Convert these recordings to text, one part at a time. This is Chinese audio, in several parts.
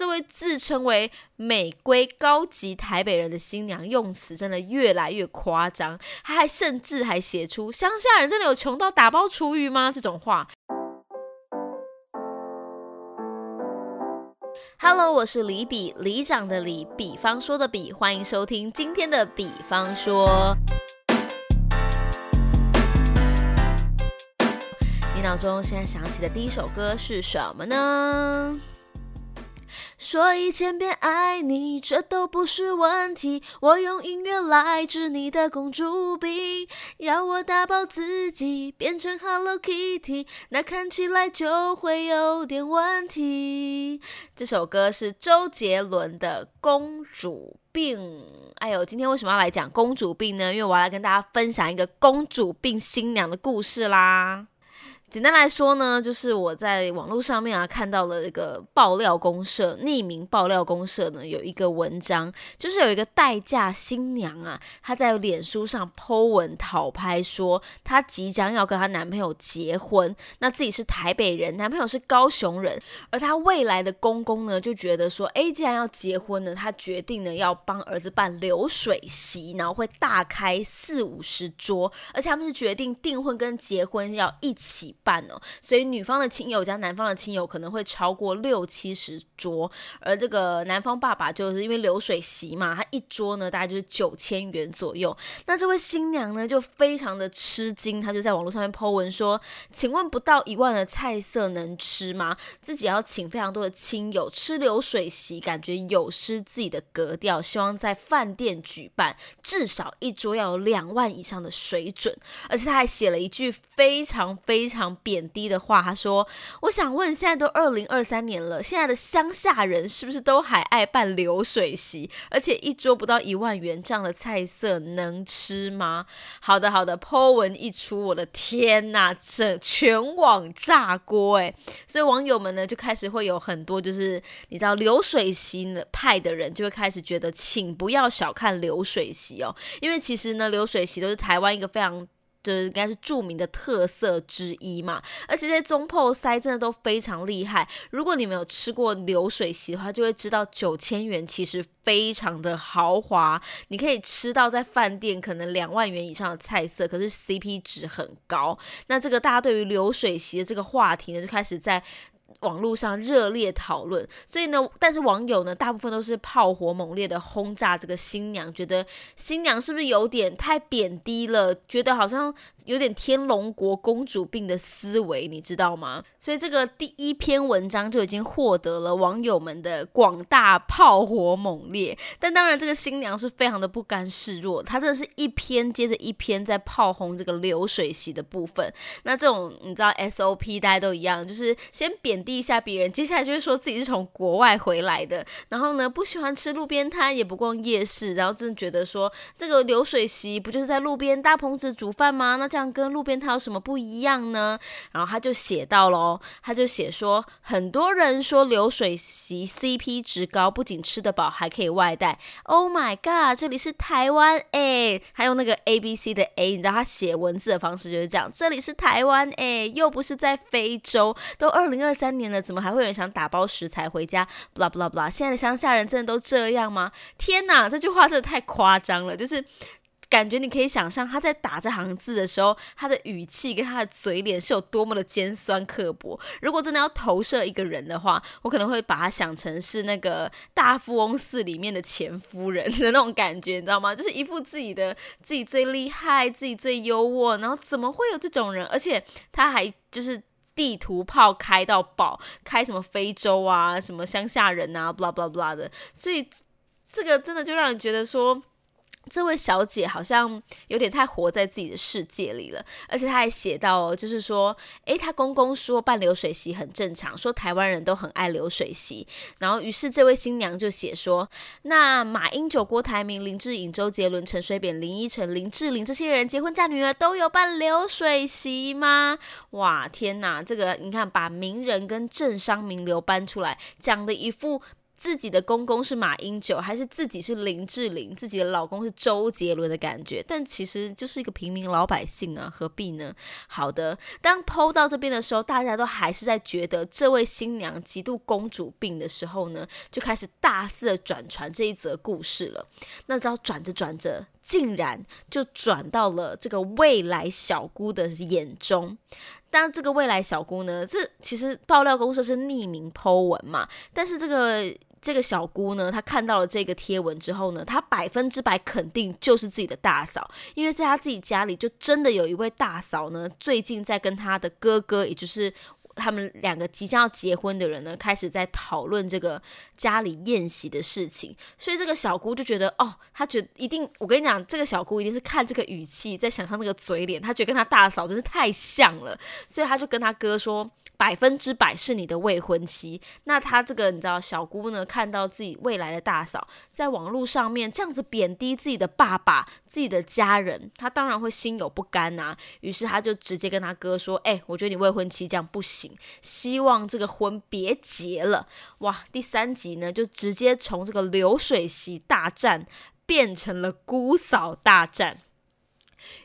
这位自称为美规高级台北人的新娘，用词真的越来越夸张，她还甚至还写出“乡下人真的有穷到打包厨余吗”这种话。Hello，我是李比，里长的李，比方说的比，欢迎收听今天的比方说。你脑中现在想起的第一首歌是什么呢？说一千遍爱你，这都不是问题。我用音乐来治你的公主病，要我打包自己变成 Hello Kitty，那看起来就会有点问题。这首歌是周杰伦的《公主病》。哎呦，今天为什么要来讲公主病呢？因为我要来跟大家分享一个公主病新娘的故事啦。简单来说呢，就是我在网络上面啊看到了一个爆料公社匿名爆料公社呢有一个文章，就是有一个待嫁新娘啊，她在脸书上 po 文讨拍，说她即将要跟她男朋友结婚，那自己是台北人，男朋友是高雄人，而她未来的公公呢就觉得说，哎，既然要结婚呢，她决定呢要帮儿子办流水席，然后会大开四五十桌，而且他们是决定订婚跟结婚要一起。办哦，所以女方的亲友加男方的亲友可能会超过六七十桌，而这个男方爸爸就是因为流水席嘛，他一桌呢大概就是九千元左右。那这位新娘呢就非常的吃惊，她就在网络上面 po 文说：“请问不到一万的菜色能吃吗？自己要请非常多的亲友吃流水席，感觉有失自己的格调。希望在饭店举办，至少一桌要有两万以上的水准。”而且他还写了一句非常非常。贬低的话，他说：“我想问，现在都二零二三年了，现在的乡下人是不是都还爱办流水席？而且一桌不到一万元这样的菜色能吃吗？”好的，好的，Po 文一出，我的天呐，这全网炸锅哎！所以网友们呢就开始会有很多就是你知道流水席派的人就会开始觉得，请不要小看流水席哦，因为其实呢，流水席都是台湾一个非常。就是应该是著名的特色之一嘛，而且在中破塞真的都非常厉害。如果你们有吃过流水席的话，就会知道九千元其实非常的豪华，你可以吃到在饭店可能两万元以上的菜色，可是 CP 值很高。那这个大家对于流水席的这个话题呢，就开始在。网络上热烈讨论，所以呢，但是网友呢，大部分都是炮火猛烈的轰炸这个新娘，觉得新娘是不是有点太贬低了？觉得好像有点天龙国公主病的思维，你知道吗？所以这个第一篇文章就已经获得了网友们的广大炮火猛烈。但当然，这个新娘是非常的不甘示弱，她真的是一篇接着一篇在炮轰这个流水席的部分。那这种你知道 SOP 大家都一样，就是先贬低。一下别人，接下来就会说自己是从国外回来的，然后呢不喜欢吃路边摊，也不逛夜市，然后真的觉得说这个流水席不就是在路边大棚子煮饭吗？那这样跟路边摊有什么不一样呢？然后他就写到喽，他就写说很多人说流水席 CP 值高，不仅吃得饱，还可以外带。Oh my god，这里是台湾哎，还有那个 A B C 的 A，你知道他写文字的方式就是这样，这里是台湾哎，又不是在非洲，都二零二三。年了，怎么还会有人想打包食材回家？blah blah blah，现在的乡下人真的都这样吗？天哪，这句话真的太夸张了，就是感觉你可以想象他在打这行字的时候，他的语气跟他的嘴脸是有多么的尖酸刻薄。如果真的要投射一个人的话，我可能会把他想成是那个大富翁寺里面的前夫人的那种感觉，你知道吗？就是一副自己的自己最厉害，自己最优渥，然后怎么会有这种人？而且他还就是。地图炮开到爆，开什么非洲啊，什么乡下人啊，blah blah blah 的，所以这个真的就让人觉得说。这位小姐好像有点太活在自己的世界里了，而且她还写到，就是说，诶，她公公说办流水席很正常，说台湾人都很爱流水席，然后于是这位新娘就写说，那马英九、郭台铭、林志颖、周杰伦、陈水扁、林依晨、林志玲这些人结婚嫁女儿都有办流水席吗？哇，天哪，这个你看，把名人跟政商名流搬出来，讲的一副。自己的公公是马英九，还是自己是林志玲，自己的老公是周杰伦的感觉。但其实就是一个平民老百姓啊，何必呢？好的，当剖到这边的时候，大家都还是在觉得这位新娘极度公主病的时候呢，就开始大肆的转传这一则故事了。那只要转着转着。竟然就转到了这个未来小姑的眼中。当这个未来小姑呢，这其实爆料公社是匿名剖文嘛，但是这个这个小姑呢，她看到了这个贴文之后呢，她百分之百肯定就是自己的大嫂，因为在她自己家里就真的有一位大嫂呢，最近在跟她的哥哥，也就是。他们两个即将要结婚的人呢，开始在讨论这个家里宴席的事情，所以这个小姑就觉得，哦，她觉得一定，我跟你讲，这个小姑一定是看这个语气，在想象那个嘴脸，她觉得跟她大嫂真是太像了，所以她就跟她哥说。百分之百是你的未婚妻。那他这个你知道，小姑呢看到自己未来的大嫂在网络上面这样子贬低自己的爸爸、自己的家人，他当然会心有不甘呐。于是他就直接跟他哥说：“哎，我觉得你未婚妻这样不行，希望这个婚别结了。”哇，第三集呢就直接从这个流水席大战变成了姑嫂大战。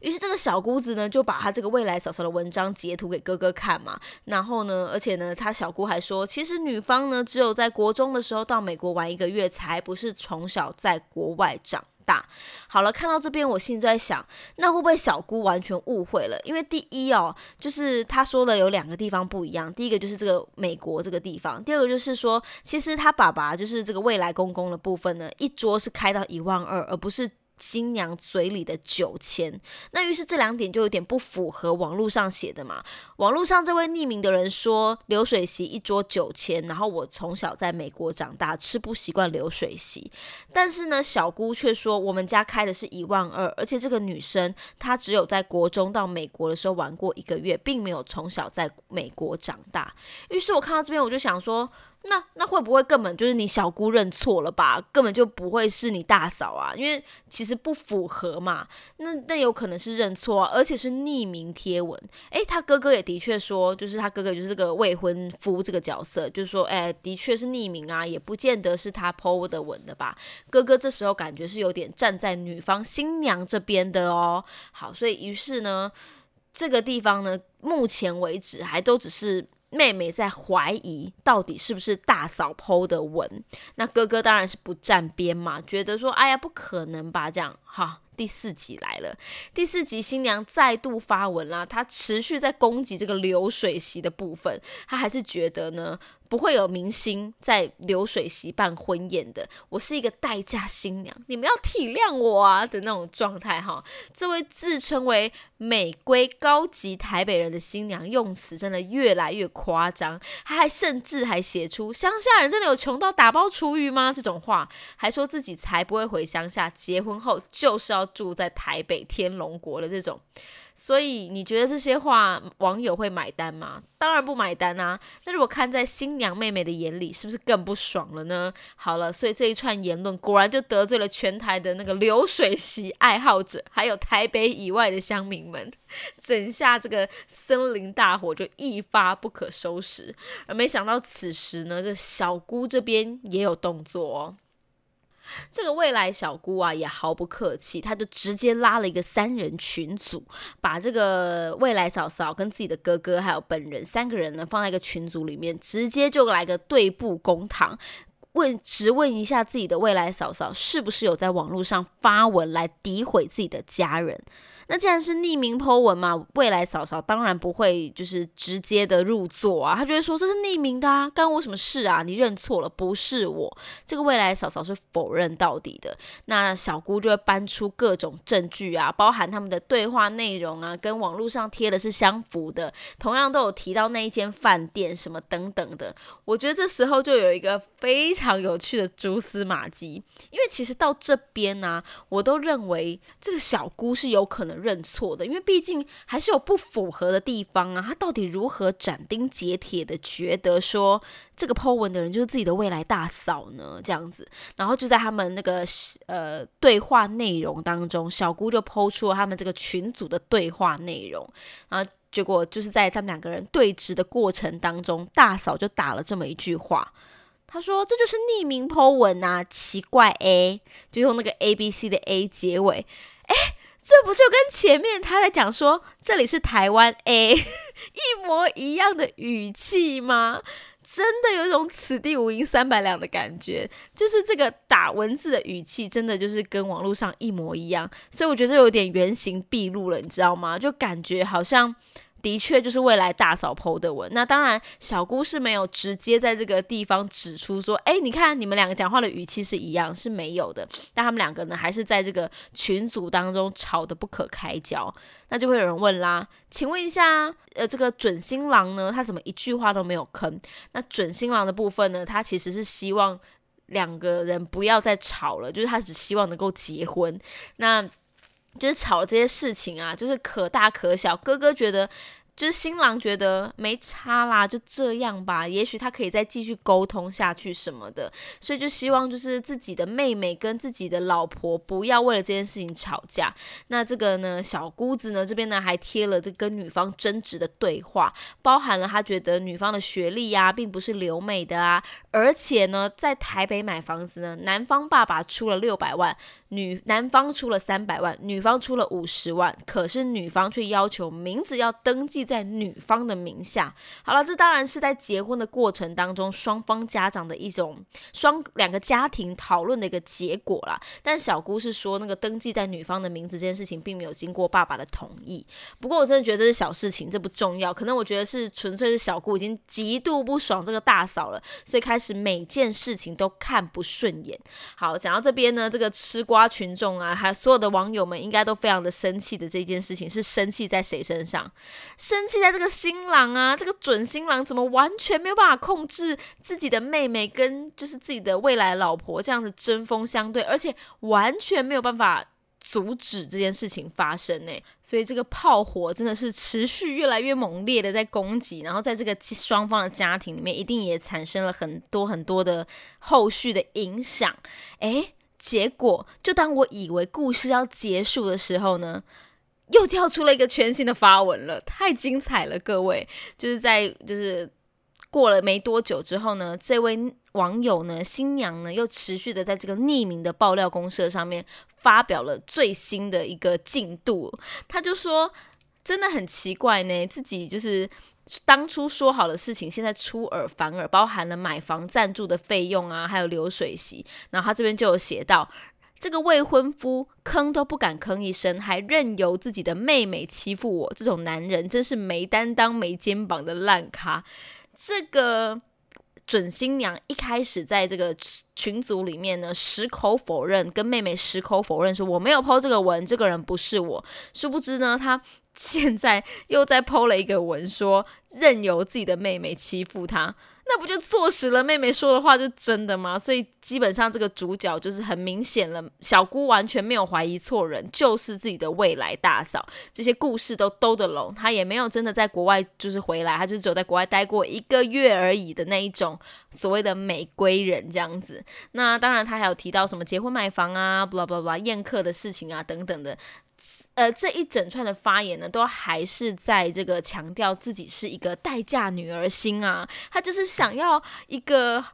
于是这个小姑子呢，就把她这个未来嫂嫂的文章截图给哥哥看嘛。然后呢，而且呢，她小姑还说，其实女方呢，只有在国中的时候到美国玩一个月，才不是从小在国外长大。好了，看到这边，我心里在想，那会不会小姑完全误会了？因为第一哦，就是她说的有两个地方不一样。第一个就是这个美国这个地方，第二个就是说，其实他爸爸就是这个未来公公的部分呢，一桌是开到一万二，而不是。新娘嘴里的九千，那于是这两点就有点不符合网络上写的嘛。网络上这位匿名的人说流水席一桌九千，然后我从小在美国长大，吃不习惯流水席。但是呢，小姑却说我们家开的是一万二，而且这个女生她只有在国中到美国的时候玩过一个月，并没有从小在美国长大。于是我看到这边，我就想说。那那会不会根本就是你小姑认错了吧？根本就不会是你大嫂啊，因为其实不符合嘛。那那有可能是认错，而且是匿名贴文。诶，他哥哥也的确说，就是他哥哥就是个未婚夫这个角色，就是说，诶，的确是匿名啊，也不见得是他 PO 的文的吧。哥哥这时候感觉是有点站在女方新娘这边的哦。好，所以于是呢，这个地方呢，目前为止还都只是。妹妹在怀疑到底是不是大嫂剖的文，那哥哥当然是不站边嘛，觉得说，哎呀，不可能吧，这样哈。第四集来了，第四集新娘再度发文啦，她持续在攻击这个流水席的部分，她还是觉得呢。不会有明星在流水席办婚宴的，我是一个待嫁新娘，你们要体谅我啊的那种状态哈。这位自称为美规高级台北人的新娘，用词真的越来越夸张，她还甚至还写出乡下人真的有穷到打包厨余吗这种话，还说自己才不会回乡下，结婚后就是要住在台北天龙国的这种。所以你觉得这些话网友会买单吗？当然不买单啊！那如果看在新娘妹妹的眼里，是不是更不爽了呢？好了，所以这一串言论果然就得罪了全台的那个流水席爱好者，还有台北以外的乡民们，整下这个森林大火就一发不可收拾。而没想到此时呢，这小姑这边也有动作哦。这个未来小姑啊，也毫不客气，她就直接拉了一个三人群组，把这个未来嫂嫂跟自己的哥哥还有本人三个人呢放在一个群组里面，直接就来个对簿公堂，问直问一下自己的未来嫂嫂是不是有在网络上发文来诋毁自己的家人。那既然是匿名 Po 文嘛，未来嫂嫂当然不会就是直接的入座啊，她就会说这是匿名的啊，干我什么事啊？你认错了，不是我。这个未来嫂嫂是否认到底的。那小姑就会搬出各种证据啊，包含他们的对话内容啊，跟网络上贴的是相符的，同样都有提到那一间饭店什么等等的。我觉得这时候就有一个非常有趣的蛛丝马迹，因为其实到这边呢，我都认为这个小姑是有可能。认错的，因为毕竟还是有不符合的地方啊。他到底如何斩钉截铁的觉得说这个 Po 文的人就是自己的未来大嫂呢？这样子，然后就在他们那个呃对话内容当中，小姑就抛出了他们这个群组的对话内容，然后结果就是在他们两个人对峙的过程当中，大嫂就打了这么一句话：他说这就是匿名 Po 文啊，奇怪 A，就用那个 A B C 的 A 结尾，哎，这不就跟前面他在讲说这里是台湾 A 一模一样的语气吗？真的有一种此地无银三百两的感觉，就是这个打文字的语气，真的就是跟网络上一模一样，所以我觉得有点原形毕露了，你知道吗？就感觉好像。的确就是未来大嫂 PO 的文，那当然小姑是没有直接在这个地方指出说，哎，你看你们两个讲话的语气是一样，是没有的。但他们两个呢，还是在这个群组当中吵得不可开交。那就会有人问啦，请问一下，呃，这个准新郎呢，他怎么一句话都没有吭？那准新郎的部分呢，他其实是希望两个人不要再吵了，就是他只希望能够结婚。那就是吵这些事情啊，就是可大可小。哥哥觉得。就是新郎觉得没差啦，就这样吧。也许他可以再继续沟通下去什么的，所以就希望就是自己的妹妹跟自己的老婆不要为了这件事情吵架。那这个呢，小姑子呢这边呢还贴了这跟女方争执的对话，包含了他觉得女方的学历呀并不是留美的啊，而且呢在台北买房子呢，男方爸爸出了六百万，女男方出了三百万，女方出了五十万，可是女方却要求名字要登记。在女方的名下，好了，这当然是在结婚的过程当中，双方家长的一种双两个家庭讨论的一个结果啦。但小姑是说，那个登记在女方的名字这件事情，并没有经过爸爸的同意。不过我真的觉得这是小事情，这不重要。可能我觉得是纯粹是小姑已经极度不爽这个大嫂了，所以开始每件事情都看不顺眼。好，讲到这边呢，这个吃瓜群众啊，还有所有的网友们，应该都非常的生气的这件事情，是生气在谁身上？生气在这个新郎啊，这个准新郎怎么完全没有办法控制自己的妹妹跟就是自己的未来老婆这样子针锋相对，而且完全没有办法阻止这件事情发生呢？所以这个炮火真的是持续越来越猛烈的在攻击，然后在这个双方的家庭里面，一定也产生了很多很多的后续的影响。诶，结果就当我以为故事要结束的时候呢？又跳出了一个全新的发文了，太精彩了！各位，就是在就是过了没多久之后呢，这位网友呢，新娘呢，又持续的在这个匿名的爆料公社上面发表了最新的一个进度。他就说，真的很奇怪呢，自己就是当初说好的事情，现在出尔反尔，包含了买房赞助的费用啊，还有流水席。然后他这边就有写到。这个未婚夫吭都不敢吭一声，还任由自己的妹妹欺负我，这种男人真是没担当、没肩膀的烂咖。这个准新娘一开始在这个群组里面呢，矢口否认，跟妹妹矢口否认说我没有剖这个文，这个人不是我。殊不知呢，他现在又在剖了一个文，说任由自己的妹妹欺负他。那不就坐实了妹妹说的话就真的吗？所以基本上这个主角就是很明显了，小姑完全没有怀疑错人，就是自己的未来大嫂。这些故事都兜得拢，她也没有真的在国外就是回来，她就只有在国外待过一个月而已的那一种所谓的美归人这样子。那当然，她还有提到什么结婚买房啊，blah blah blah 宴客的事情啊等等的。呃，这一整串的发言呢，都还是在这个强调自己是一个待嫁女儿心啊，她就是想要一个。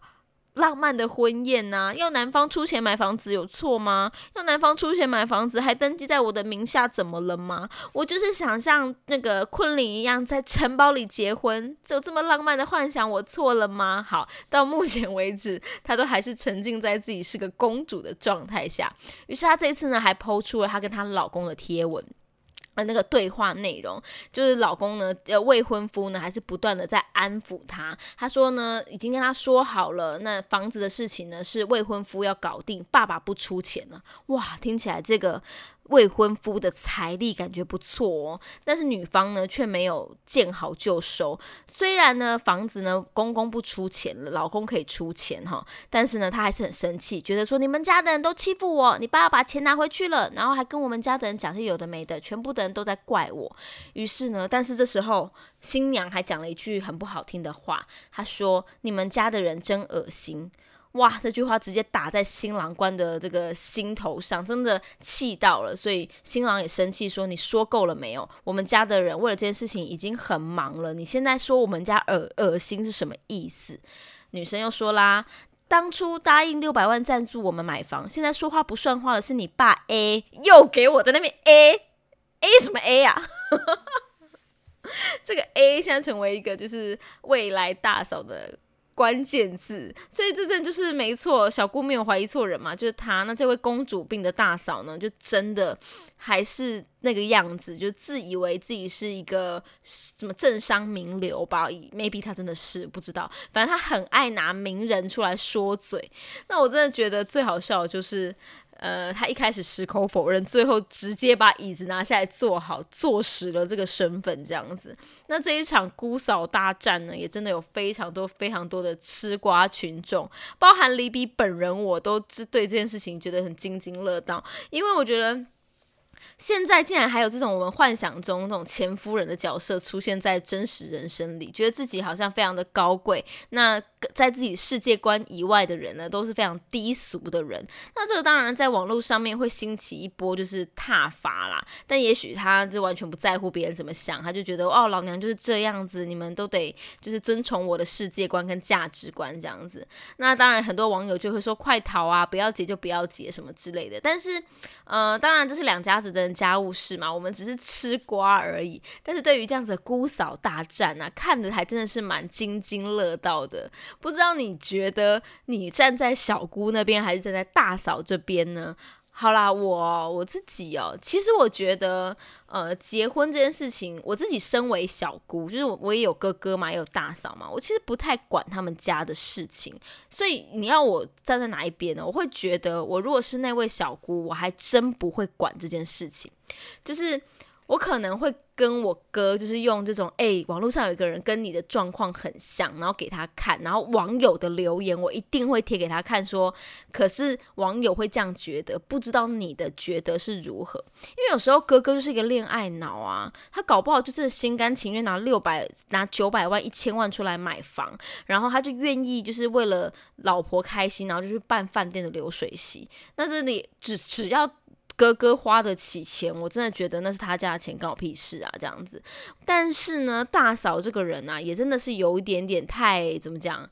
浪漫的婚宴呐，要男方出钱买房子有错吗？要男方出钱买房子还登记在我的名下，怎么了吗？我就是想像那个昆凌一样，在城堡里结婚，有这么浪漫的幻想，我错了吗？好，到目前为止，她都还是沉浸在自己是个公主的状态下。于是她这次呢，还抛出了她跟她老公的贴文。呃，那个对话内容就是老公呢，呃，未婚夫呢，还是不断的在安抚她。他说呢，已经跟她说好了，那房子的事情呢，是未婚夫要搞定，爸爸不出钱了。哇，听起来这个。未婚夫的财力感觉不错哦，但是女方呢却没有见好就收。虽然呢房子呢公公不出钱了，老公可以出钱哈，但是呢她还是很生气，觉得说你们家的人都欺负我，你爸爸把钱拿回去了，然后还跟我们家的人讲些有的没的，全部的人都在怪我。于是呢，但是这时候新娘还讲了一句很不好听的话，她说：“你们家的人真恶心。”哇，这句话直接打在新郎官的这个心头上，真的气到了，所以新郎也生气说：“你说够了没有？我们家的人为了这件事情已经很忙了，你现在说我们家恶恶心是什么意思？”女生又说啦。当初答应六百万赞助我们买房，现在说话不算话的是你爸 A，又给我在那边 A，A 什么 A 呀？这个 A 现在成为一个就是未来大嫂的。关键字，所以这阵就是没错，小姑没有怀疑错人嘛，就是她。那这位公主病的大嫂呢，就真的还是那个样子，就自以为自己是一个什么政商名流吧？maybe 她真的是不知道，反正她很爱拿名人出来说嘴。那我真的觉得最好笑的就是。呃，他一开始矢口否认，最后直接把椅子拿下来坐好，坐实了这个身份，这样子。那这一场姑嫂大战呢，也真的有非常多、非常多的吃瓜群众，包含李比本人，我都是对这件事情觉得很津津乐道，因为我觉得。现在竟然还有这种我们幻想中那种前夫人的角色出现在真实人生里，觉得自己好像非常的高贵。那在自己世界观以外的人呢，都是非常低俗的人。那这个当然在网络上面会兴起一波就是挞伐啦。但也许他就完全不在乎别人怎么想，他就觉得哦，老娘就是这样子，你们都得就是遵从我的世界观跟价值观这样子。那当然很多网友就会说快逃啊，不要结就不要结什么之类的。但是呃，当然这是两家子。的家务事嘛，我们只是吃瓜而已。但是对于这样子的姑嫂大战啊，看的还真的是蛮津津乐道的。不知道你觉得你站在小姑那边，还是站在大嫂这边呢？好啦，我我自己哦，其实我觉得，呃，结婚这件事情，我自己身为小姑，就是我我也有哥哥嘛，也有大嫂嘛，我其实不太管他们家的事情，所以你要我站在哪一边呢？我会觉得，我如果是那位小姑，我还真不会管这件事情，就是。我可能会跟我哥，就是用这种，哎，网络上有一个人跟你的状况很像，然后给他看，然后网友的留言我一定会贴给他看，说，可是网友会这样觉得，不知道你的觉得是如何？因为有时候哥哥就是一个恋爱脑啊，他搞不好就是心甘情愿拿六百、拿九百万、一千万出来买房，然后他就愿意就是为了老婆开心，然后就去办饭店的流水席，那这里只只要。哥哥花得起钱，我真的觉得那是他家的钱，关我屁事啊！这样子，但是呢，大嫂这个人啊，也真的是有一点点太怎么讲，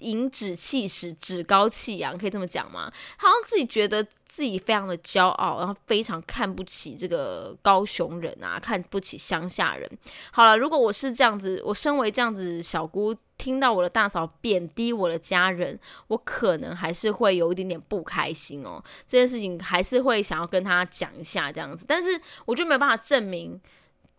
颐指气使，趾高气扬，可以这么讲吗？好像自己觉得自己非常的骄傲，然后非常看不起这个高雄人啊，看不起乡下人。好了，如果我是这样子，我身为这样子小姑。听到我的大嫂贬低我的家人，我可能还是会有一点点不开心哦。这件事情还是会想要跟他讲一下这样子，但是我就没有办法证明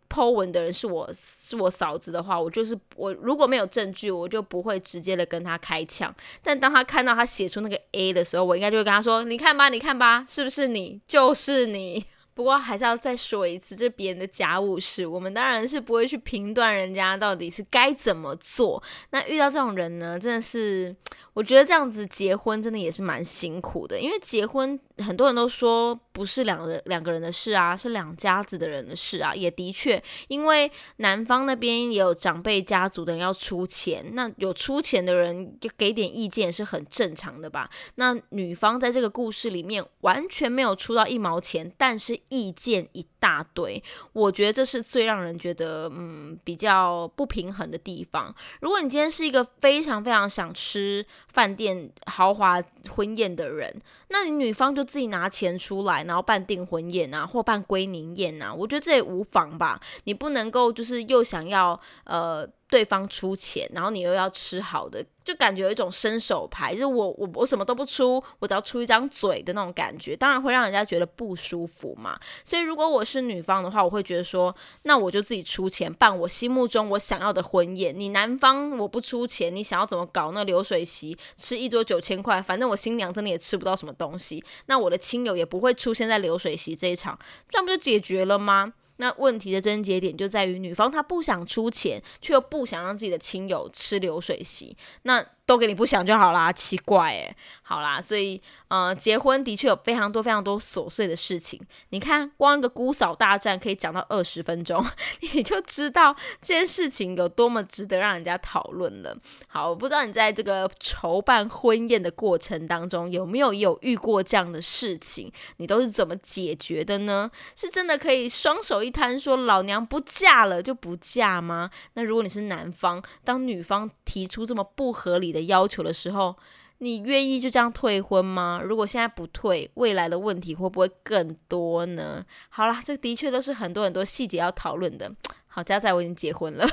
剖文的人是我是我嫂子的话，我就是我如果没有证据，我就不会直接的跟他开枪。但当他看到他写出那个 A 的时候，我应该就会跟他说：“你看吧，你看吧，是不是你？就是你。”不过还是要再说一次，这别人的家务事，我们当然是不会去评断人家到底是该怎么做。那遇到这种人呢，真的是，我觉得这样子结婚真的也是蛮辛苦的，因为结婚。很多人都说不是两个两个人的事啊，是两家子的人的事啊。也的确，因为男方那边也有长辈家族的人要出钱，那有出钱的人就给点意见是很正常的吧。那女方在这个故事里面完全没有出到一毛钱，但是意见一大堆，我觉得这是最让人觉得嗯比较不平衡的地方。如果你今天是一个非常非常想吃饭店豪华婚宴的人，那你女方就。自己拿钱出来，然后办订婚宴啊，或办归宁宴啊，我觉得这也无妨吧。你不能够就是又想要呃。对方出钱，然后你又要吃好的，就感觉有一种伸手牌，就是我我我什么都不出，我只要出一张嘴的那种感觉，当然会让人家觉得不舒服嘛。所以如果我是女方的话，我会觉得说，那我就自己出钱办我心目中我想要的婚宴。你男方我不出钱，你想要怎么搞那流水席，吃一桌九千块，反正我新娘真的也吃不到什么东西，那我的亲友也不会出现在流水席这一场，这样不就解决了吗？那问题的症结点就在于女方她不想出钱，却又不想让自己的亲友吃流水席。那。都给你不想就好啦，奇怪诶。好啦，所以呃，结婚的确有非常多非常多琐碎的事情。你看，光一个姑嫂大战可以讲到二十分钟，你就知道这件事情有多么值得让人家讨论了。好，我不知道你在这个筹办婚宴的过程当中有没有有遇过这样的事情，你都是怎么解决的呢？是真的可以双手一摊说老娘不嫁了就不嫁吗？那如果你是男方，当女方提出这么不合理的。的要求的时候，你愿意就这样退婚吗？如果现在不退，未来的问题会不会更多呢？好啦，这的确都是很多很多细节要讨论的。好，加在我已经结婚了，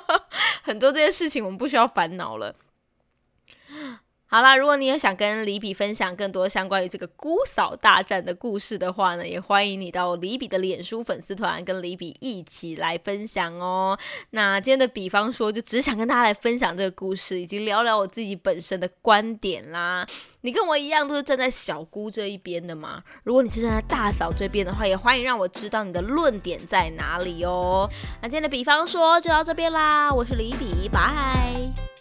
很多这些事情我们不需要烦恼了。好啦，如果你也想跟李比分享更多相关于这个姑嫂大战的故事的话呢，也欢迎你到李比的脸书粉丝团跟李比一起来分享哦。那今天的比方说，就只想跟大家来分享这个故事，以及聊聊我自己本身的观点啦。你跟我一样都是站在小姑这一边的吗？如果你是站在大嫂这边的话，也欢迎让我知道你的论点在哪里哦。那今天的比方说就到这边啦，我是李比，拜。